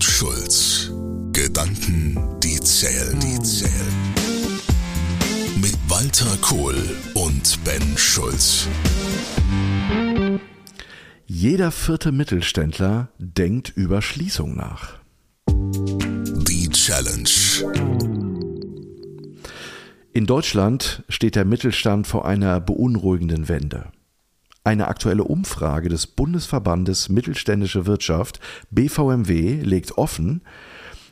und Schulz. Gedanken, die zählen, die zählen. Mit Walter Kohl und Ben Schulz. Jeder vierte Mittelständler denkt über Schließung nach. Die Challenge. In Deutschland steht der Mittelstand vor einer beunruhigenden Wende. Eine aktuelle Umfrage des Bundesverbandes Mittelständische Wirtschaft BVMW legt offen,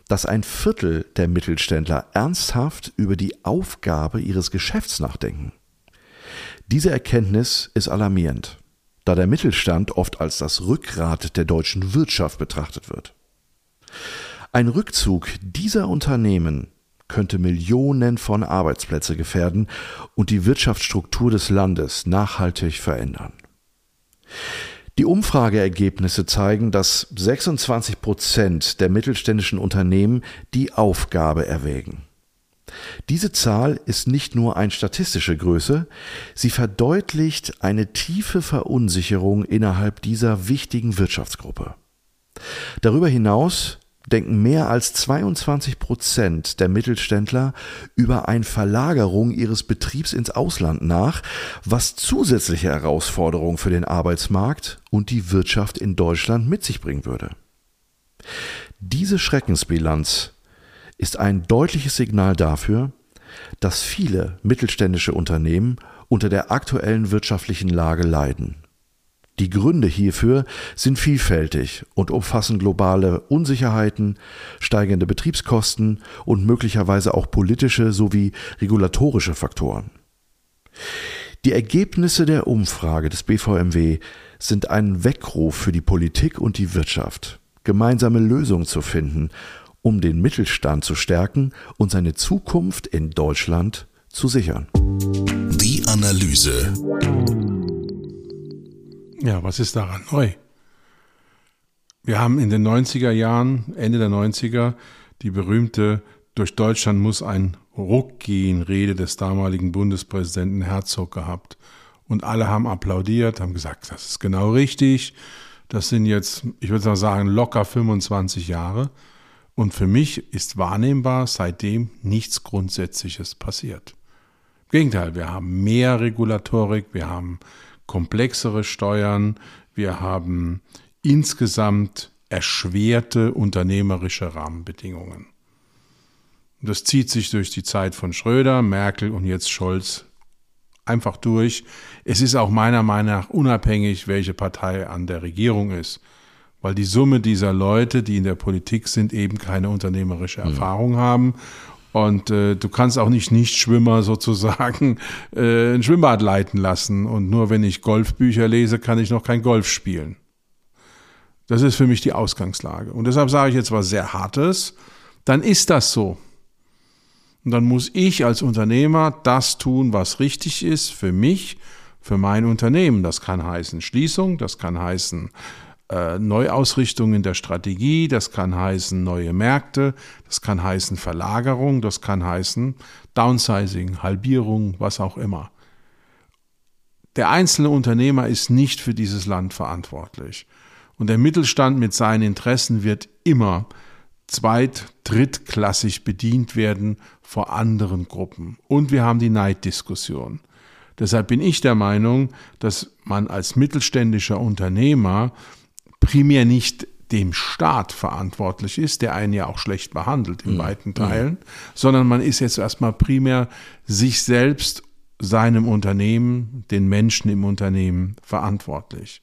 dass ein Viertel der Mittelständler ernsthaft über die Aufgabe ihres Geschäfts nachdenken. Diese Erkenntnis ist alarmierend, da der Mittelstand oft als das Rückgrat der deutschen Wirtschaft betrachtet wird. Ein Rückzug dieser Unternehmen könnte Millionen von Arbeitsplätze gefährden und die Wirtschaftsstruktur des Landes nachhaltig verändern. Die Umfrageergebnisse zeigen, dass 26 Prozent der mittelständischen Unternehmen die Aufgabe erwägen. Diese Zahl ist nicht nur eine statistische Größe, sie verdeutlicht eine tiefe Verunsicherung innerhalb dieser wichtigen Wirtschaftsgruppe. Darüber hinaus denken mehr als 22 Prozent der Mittelständler über eine Verlagerung ihres Betriebs ins Ausland nach, was zusätzliche Herausforderungen für den Arbeitsmarkt und die Wirtschaft in Deutschland mit sich bringen würde. Diese Schreckensbilanz ist ein deutliches Signal dafür, dass viele mittelständische Unternehmen unter der aktuellen wirtschaftlichen Lage leiden die Gründe hierfür sind vielfältig und umfassen globale Unsicherheiten, steigende Betriebskosten und möglicherweise auch politische sowie regulatorische Faktoren. Die Ergebnisse der Umfrage des BVMW sind ein Weckruf für die Politik und die Wirtschaft, gemeinsame Lösungen zu finden, um den Mittelstand zu stärken und seine Zukunft in Deutschland zu sichern. Die Analyse. Ja, was ist daran neu? Wir haben in den 90er Jahren, Ende der 90er, die berühmte Durch Deutschland muss ein Ruck gehen Rede des damaligen Bundespräsidenten Herzog gehabt. Und alle haben applaudiert, haben gesagt, das ist genau richtig. Das sind jetzt, ich würde sagen, locker 25 Jahre. Und für mich ist wahrnehmbar seitdem nichts Grundsätzliches passiert. Im Gegenteil, wir haben mehr Regulatorik, wir haben komplexere Steuern, wir haben insgesamt erschwerte unternehmerische Rahmenbedingungen. Das zieht sich durch die Zeit von Schröder, Merkel und jetzt Scholz einfach durch. Es ist auch meiner Meinung nach unabhängig, welche Partei an der Regierung ist, weil die Summe dieser Leute, die in der Politik sind, eben keine unternehmerische mhm. Erfahrung haben und äh, du kannst auch nicht Nichtschwimmer sozusagen äh, ein Schwimmbad leiten lassen. Und nur wenn ich Golfbücher lese, kann ich noch kein Golf spielen. Das ist für mich die Ausgangslage. Und deshalb sage ich jetzt was sehr Hartes. Dann ist das so. Und dann muss ich als Unternehmer das tun, was richtig ist für mich, für mein Unternehmen. Das kann heißen Schließung, das kann heißen äh, Neuausrichtung in der Strategie, das kann heißen neue Märkte, das kann heißen Verlagerung, das kann heißen Downsizing, Halbierung, was auch immer. Der einzelne Unternehmer ist nicht für dieses Land verantwortlich. Und der Mittelstand mit seinen Interessen wird immer zweit-, drittklassig bedient werden vor anderen Gruppen. Und wir haben die Neiddiskussion. Deshalb bin ich der Meinung, dass man als mittelständischer Unternehmer primär nicht dem Staat verantwortlich ist, der einen ja auch schlecht behandelt in mhm. weiten Teilen, sondern man ist jetzt erstmal primär sich selbst, seinem Unternehmen, den Menschen im Unternehmen verantwortlich.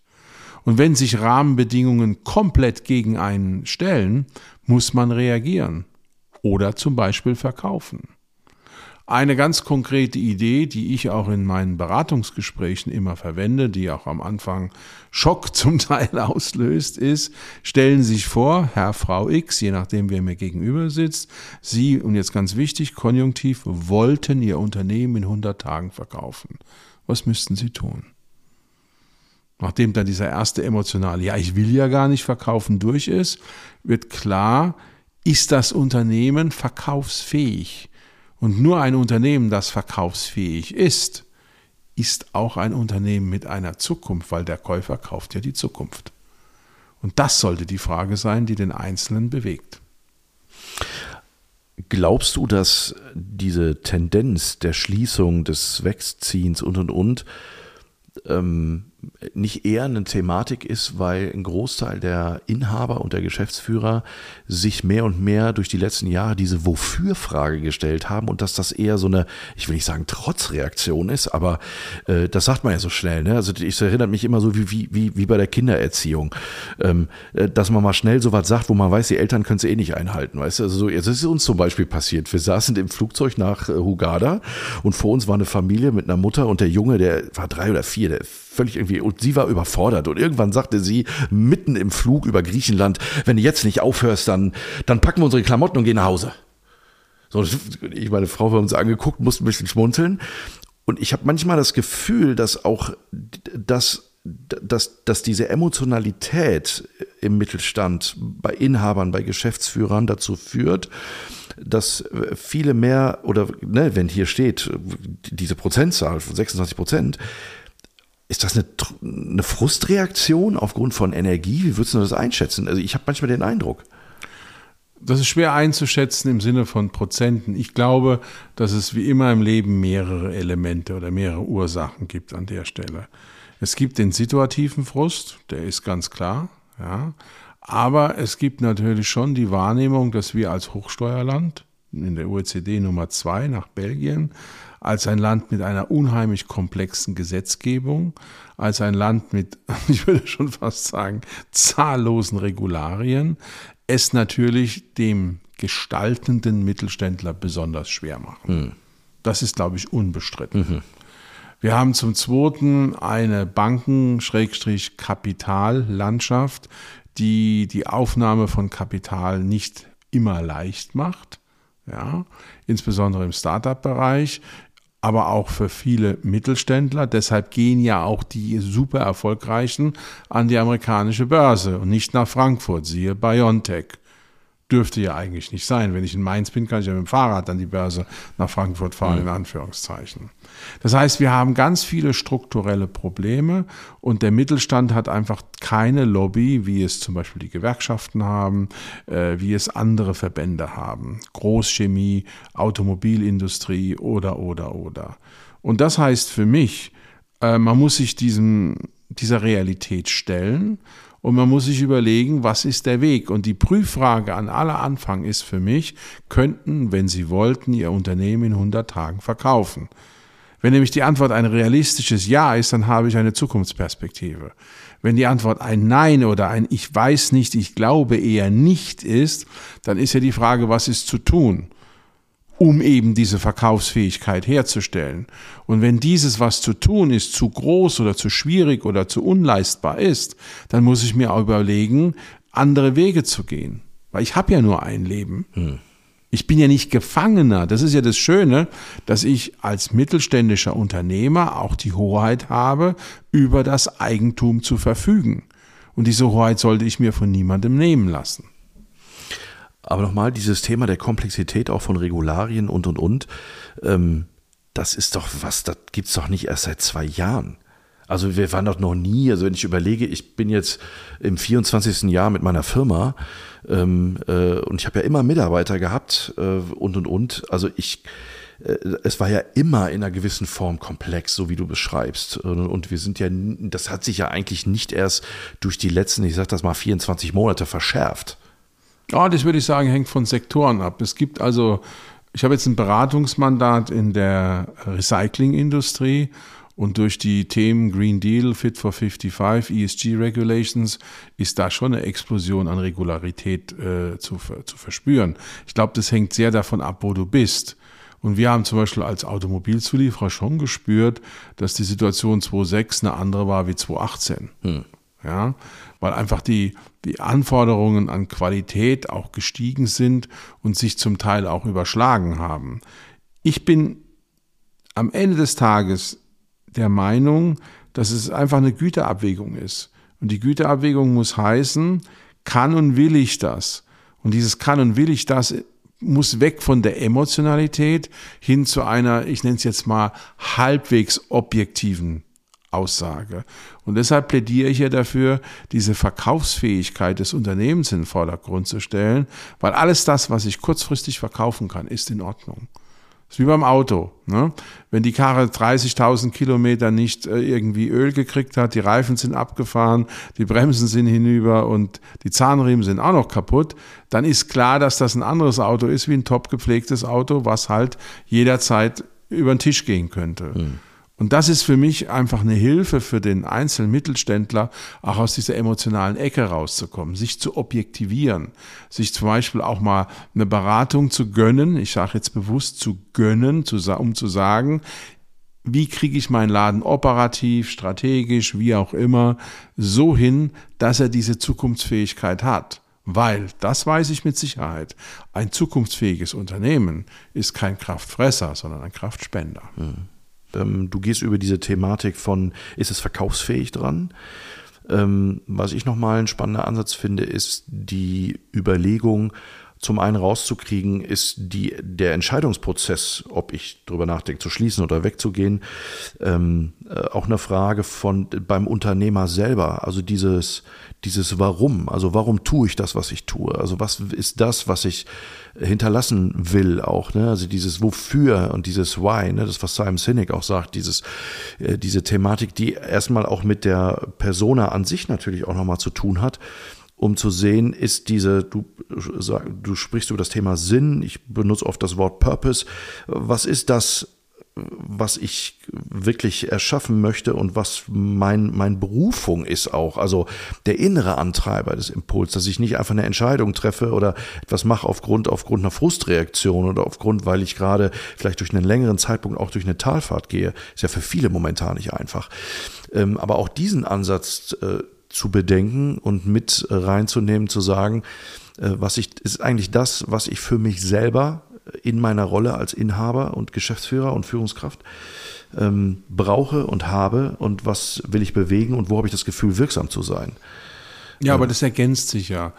Und wenn sich Rahmenbedingungen komplett gegen einen stellen, muss man reagieren oder zum Beispiel verkaufen. Eine ganz konkrete Idee, die ich auch in meinen Beratungsgesprächen immer verwende, die auch am Anfang Schock zum Teil auslöst, ist, stellen Sie sich vor, Herr, Frau X, je nachdem, wer mir gegenüber sitzt, Sie, und jetzt ganz wichtig, konjunktiv, wollten Ihr Unternehmen in 100 Tagen verkaufen. Was müssten Sie tun? Nachdem dann dieser erste emotionale, ja, ich will ja gar nicht verkaufen, durch ist, wird klar, ist das Unternehmen verkaufsfähig? Und nur ein Unternehmen, das verkaufsfähig ist, ist auch ein Unternehmen mit einer Zukunft, weil der Käufer kauft ja die Zukunft. Und das sollte die Frage sein, die den Einzelnen bewegt. Glaubst du, dass diese Tendenz der Schließung, des Wegziehens und und und ähm, nicht eher eine Thematik ist, weil ein Großteil der Inhaber und der Geschäftsführer sich mehr und mehr durch die letzten Jahre diese Wofür-Frage gestellt haben und dass das eher so eine, ich will nicht sagen Trotzreaktion ist, aber äh, das sagt man ja so schnell. Ne? Also ich erinnert mich immer so wie, wie, wie, wie bei der Kindererziehung, ähm, äh, dass man mal schnell so was sagt, wo man weiß, die Eltern können es eh nicht einhalten. Weißt du? Also so, jetzt ist es uns zum Beispiel passiert. Wir saßen im Flugzeug nach äh, Hugada und vor uns war eine Familie mit einer Mutter und der Junge, der war drei oder vier, der völlig irgendwie, und sie war überfordert. Und irgendwann sagte sie mitten im Flug über Griechenland, wenn du jetzt nicht aufhörst, dann, dann packen wir unsere Klamotten und gehen nach Hause. So, ich meine Frau wir uns angeguckt, musste ein bisschen schmunzeln. Und ich habe manchmal das Gefühl, dass auch das dass, dass diese Emotionalität im Mittelstand bei Inhabern, bei Geschäftsführern dazu führt, dass viele mehr oder ne, wenn hier steht diese Prozentzahl von 26 Prozent, ist das eine, eine Frustreaktion aufgrund von Energie? Wie würdest du das einschätzen? Also ich habe manchmal den Eindruck. Das ist schwer einzuschätzen im Sinne von Prozenten. Ich glaube, dass es wie immer im Leben mehrere Elemente oder mehrere Ursachen gibt an der Stelle. Es gibt den situativen Frust, der ist ganz klar, ja. Aber es gibt natürlich schon die Wahrnehmung, dass wir als Hochsteuerland in der OECD Nummer zwei nach Belgien als ein Land mit einer unheimlich komplexen Gesetzgebung, als ein Land mit, ich würde schon fast sagen, zahllosen Regularien, es natürlich dem gestaltenden Mittelständler besonders schwer machen. Hm. Das ist, glaube ich, unbestritten. Mhm. Wir haben zum Zweiten eine Banken-Kapitallandschaft, die die Aufnahme von Kapital nicht immer leicht macht. Ja, insbesondere im Startup-Bereich aber auch für viele Mittelständler. Deshalb gehen ja auch die super erfolgreichen an die amerikanische Börse und nicht nach Frankfurt, siehe BioNTech dürfte ja eigentlich nicht sein. Wenn ich in Mainz bin, kann ich ja mit dem Fahrrad an die Börse nach Frankfurt fahren, mhm. in Anführungszeichen. Das heißt, wir haben ganz viele strukturelle Probleme und der Mittelstand hat einfach keine Lobby, wie es zum Beispiel die Gewerkschaften haben, äh, wie es andere Verbände haben. Großchemie, Automobilindustrie oder, oder, oder. Und das heißt für mich, äh, man muss sich diesem, dieser Realität stellen und man muss sich überlegen, was ist der Weg. Und die Prüffrage an aller Anfang ist für mich, könnten, wenn Sie wollten, Ihr Unternehmen in 100 Tagen verkaufen. Wenn nämlich die Antwort ein realistisches Ja ist, dann habe ich eine Zukunftsperspektive. Wenn die Antwort ein Nein oder ein Ich weiß nicht, ich glaube eher nicht ist, dann ist ja die Frage, was ist zu tun? Um eben diese Verkaufsfähigkeit herzustellen. Und wenn dieses, was zu tun ist, zu groß oder zu schwierig oder zu unleistbar ist, dann muss ich mir auch überlegen, andere Wege zu gehen. Weil ich habe ja nur ein Leben. Hm. Ich bin ja nicht Gefangener. Das ist ja das Schöne, dass ich als mittelständischer Unternehmer auch die Hoheit habe, über das Eigentum zu verfügen. Und diese Hoheit sollte ich mir von niemandem nehmen lassen. Aber nochmal, dieses Thema der Komplexität auch von Regularien und und und, ähm, das ist doch was, das gibt es doch nicht erst seit zwei Jahren. Also wir waren doch noch nie, also wenn ich überlege, ich bin jetzt im 24. Jahr mit meiner Firma ähm, äh, und ich habe ja immer Mitarbeiter gehabt äh, und und und. Also ich, äh, es war ja immer in einer gewissen Form komplex, so wie du beschreibst. Und wir sind ja, das hat sich ja eigentlich nicht erst durch die letzten, ich sag das mal, 24 Monate verschärft. Ja, das würde ich sagen, hängt von Sektoren ab. Es gibt also, ich habe jetzt ein Beratungsmandat in der Recyclingindustrie und durch die Themen Green Deal, Fit for 55, ESG Regulations ist da schon eine Explosion an Regularität äh, zu, zu verspüren. Ich glaube, das hängt sehr davon ab, wo du bist. Und wir haben zum Beispiel als Automobilzulieferer schon gespürt, dass die Situation 2006 eine andere war wie 2018. Hm. Ja, weil einfach die, die Anforderungen an Qualität auch gestiegen sind und sich zum Teil auch überschlagen haben. Ich bin am Ende des Tages der Meinung, dass es einfach eine Güterabwägung ist. Und die Güterabwägung muss heißen, kann und will ich das? Und dieses kann und will ich das muss weg von der Emotionalität hin zu einer, ich nenne es jetzt mal, halbwegs objektiven Aussage. Und deshalb plädiere ich ja dafür, diese Verkaufsfähigkeit des Unternehmens in den Vordergrund zu stellen, weil alles das, was ich kurzfristig verkaufen kann, ist in Ordnung. Das ist wie beim Auto. Ne? Wenn die Karre 30.000 Kilometer nicht äh, irgendwie Öl gekriegt hat, die Reifen sind abgefahren, die Bremsen sind hinüber und die Zahnriemen sind auch noch kaputt, dann ist klar, dass das ein anderes Auto ist wie ein top gepflegtes Auto, was halt jederzeit über den Tisch gehen könnte. Mhm. Und das ist für mich einfach eine Hilfe für den einzelnen Mittelständler, auch aus dieser emotionalen Ecke rauszukommen, sich zu objektivieren, sich zum Beispiel auch mal eine Beratung zu gönnen, ich sage jetzt bewusst zu gönnen, um zu sagen, wie kriege ich meinen Laden operativ, strategisch, wie auch immer, so hin, dass er diese Zukunftsfähigkeit hat. Weil, das weiß ich mit Sicherheit, ein zukunftsfähiges Unternehmen ist kein Kraftfresser, sondern ein Kraftspender. Mhm. Ähm, du gehst über diese Thematik von, ist es verkaufsfähig dran? Ähm, was ich nochmal ein spannender Ansatz finde, ist die Überlegung, zum einen rauszukriegen, ist die, der Entscheidungsprozess, ob ich darüber nachdenke, zu schließen oder wegzugehen, ähm, äh, auch eine Frage von beim Unternehmer selber. Also dieses, dieses Warum. Also warum tue ich das, was ich tue? Also was ist das, was ich hinterlassen will auch, ne? Also dieses Wofür und dieses Why, ne? Das, was Simon Sinek auch sagt, dieses, äh, diese Thematik, die erstmal auch mit der Persona an sich natürlich auch nochmal zu tun hat um zu sehen, ist diese, du, du sprichst über das Thema Sinn, ich benutze oft das Wort Purpose. Was ist das, was ich wirklich erschaffen möchte und was mein, mein Berufung ist auch. Also der innere Antreiber des Impuls, dass ich nicht einfach eine Entscheidung treffe oder etwas mache aufgrund, aufgrund einer Frustreaktion oder aufgrund, weil ich gerade vielleicht durch einen längeren Zeitpunkt auch durch eine Talfahrt gehe. Ist ja für viele momentan nicht einfach. Ähm, aber auch diesen Ansatz äh, zu bedenken und mit reinzunehmen, zu sagen, äh, was ich, ist eigentlich das, was ich für mich selber in meiner Rolle als Inhaber und Geschäftsführer und Führungskraft ähm, brauche und habe und was will ich bewegen und wo habe ich das Gefühl, wirksam zu sein. Ja, aber das ergänzt sich ja.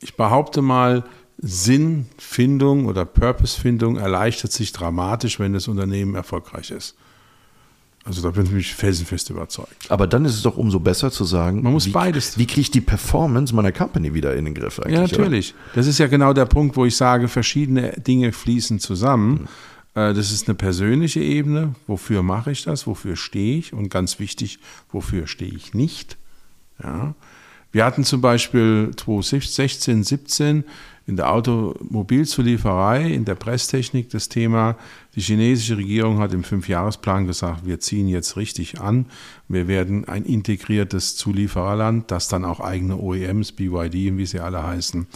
Ich behaupte mal, Sinnfindung oder Purposefindung erleichtert sich dramatisch, wenn das Unternehmen erfolgreich ist. Also da bin ich felsenfest überzeugt. Aber dann ist es doch umso besser zu sagen, man muss wie, beides. Wie kriege ich die Performance meiner Company wieder in den Griff eigentlich? Ja, natürlich. Oder? Das ist ja genau der Punkt, wo ich sage, verschiedene Dinge fließen zusammen. Mhm. Das ist eine persönliche Ebene. Wofür mache ich das? Wofür stehe ich? Und ganz wichtig, wofür stehe ich nicht? Ja. Wir hatten zum Beispiel 2016, 17 in der Automobilzulieferei, in der Presstechnik das Thema, die chinesische Regierung hat im Fünfjahresplan gesagt, wir ziehen jetzt richtig an. Wir werden ein integriertes Zuliefererland, das dann auch eigene OEMs, BYD und wie sie alle heißen,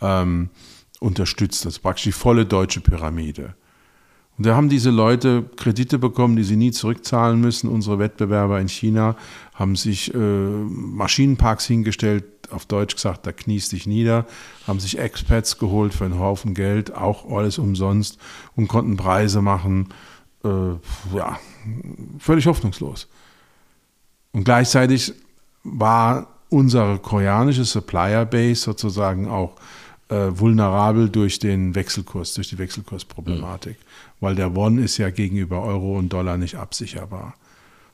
ähm, unterstützt. Das ist praktisch die volle deutsche Pyramide. Und da haben diese Leute Kredite bekommen, die sie nie zurückzahlen müssen. Unsere Wettbewerber in China haben sich äh, Maschinenparks hingestellt, auf Deutsch gesagt, da kniest dich nieder, haben sich Expats geholt für einen Haufen Geld, auch alles umsonst und konnten Preise machen. Äh, ja, völlig hoffnungslos. Und gleichzeitig war unsere koreanische Supplier Base sozusagen auch äh, vulnerabel durch den Wechselkurs, durch die Wechselkursproblematik. Mhm weil der Won ist ja gegenüber Euro und Dollar nicht absicherbar.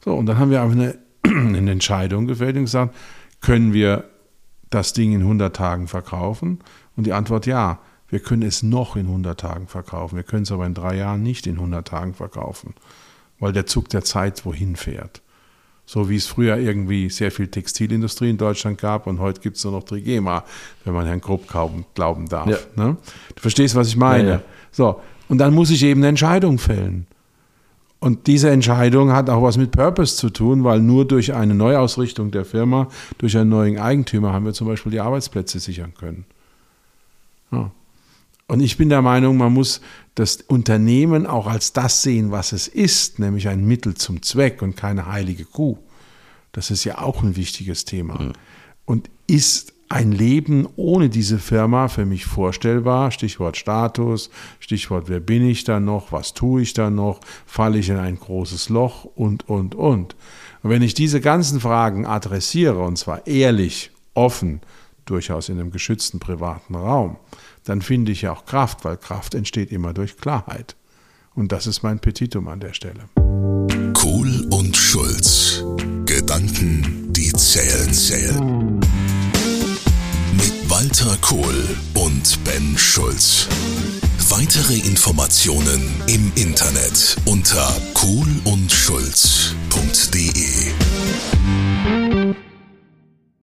So, und dann haben wir einfach eine, eine Entscheidung gefällt und gesagt, können wir das Ding in 100 Tagen verkaufen? Und die Antwort ja, wir können es noch in 100 Tagen verkaufen. Wir können es aber in drei Jahren nicht in 100 Tagen verkaufen, weil der Zug der Zeit wohin fährt. So wie es früher irgendwie sehr viel Textilindustrie in Deutschland gab und heute gibt es nur noch Trigema, wenn man Herrn Grupp glauben darf. Ja. Ne? Du verstehst, was ich meine? Ja, ja. So, und dann muss ich eben eine Entscheidung fällen. Und diese Entscheidung hat auch was mit Purpose zu tun, weil nur durch eine Neuausrichtung der Firma, durch einen neuen Eigentümer haben wir zum Beispiel die Arbeitsplätze sichern können. Ja. Und ich bin der Meinung, man muss das Unternehmen auch als das sehen, was es ist, nämlich ein Mittel zum Zweck und keine heilige Kuh. Das ist ja auch ein wichtiges Thema. Mhm. Und ist ein Leben ohne diese Firma für mich vorstellbar? Stichwort Status, Stichwort, wer bin ich da noch, was tue ich da noch, falle ich in ein großes Loch und, und, und. Und wenn ich diese ganzen Fragen adressiere, und zwar ehrlich, offen, durchaus in einem geschützten privaten Raum, dann finde ich ja auch Kraft, weil Kraft entsteht immer durch Klarheit. Und das ist mein Petitum an der Stelle. Kohl und Schulz. Gedanken, die zählen, zählen. Mit Walter Kohl und Ben Schulz. Weitere Informationen im Internet unter kohlundschulz.de.